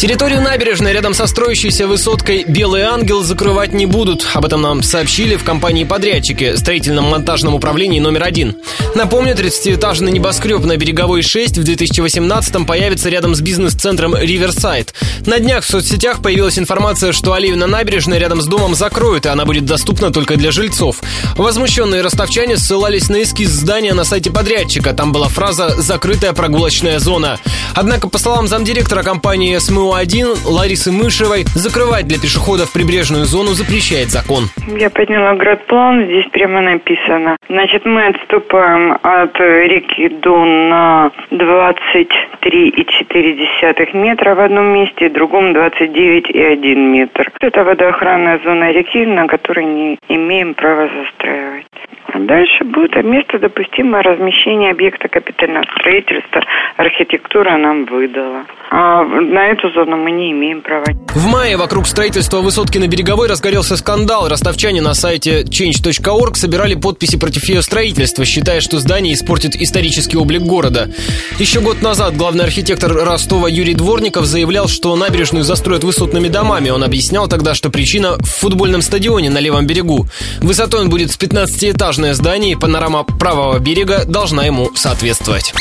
Территорию набережной рядом со строящейся высоткой «Белый ангел» закрывать не будут. Об этом нам сообщили в компании-подрядчике строительном монтажном управлении номер один. Напомню, 30-этажный небоскреб на Береговой 6 в 2018-м появится рядом с бизнес-центром «Риверсайд». На днях в соцсетях появилась информация, что аллею на набережной рядом с домом закроют, и она будет доступна только для жильцов. Возмущенные ростовчане ссылались на эскиз здания на сайте подрядчика. Там была фраза «закрытая прогулочная зона». Однако, по словам замдиректора компании СМУ-1 Ларисы Мышевой, закрывать для пешеходов прибрежную зону запрещает закон. Я подняла градплан, здесь прямо написано. Значит, мы отступаем от реки Дон на 23,4 метра в одном месте, в другом 29,1 метр. Это водоохранная зона реки, на которой не имеем права застраивать. А дальше будет место допустимое размещение объекта капитального строительства. Архитектура нам выдала. А на эту зону мы не имеем права. В мае вокруг строительства высотки на Береговой разгорелся скандал. Ростовчане на сайте change.org собирали подписи против ее строительства, считая, что здание испортит исторический облик города. Еще год назад главный архитектор Ростова Юрий Дворников заявлял, что набережную застроят высотными домами. Он объяснял тогда, что причина в футбольном стадионе на левом берегу. Высотой он будет с 15-этажное здание, и панорама правого берега должна ему соответствовать.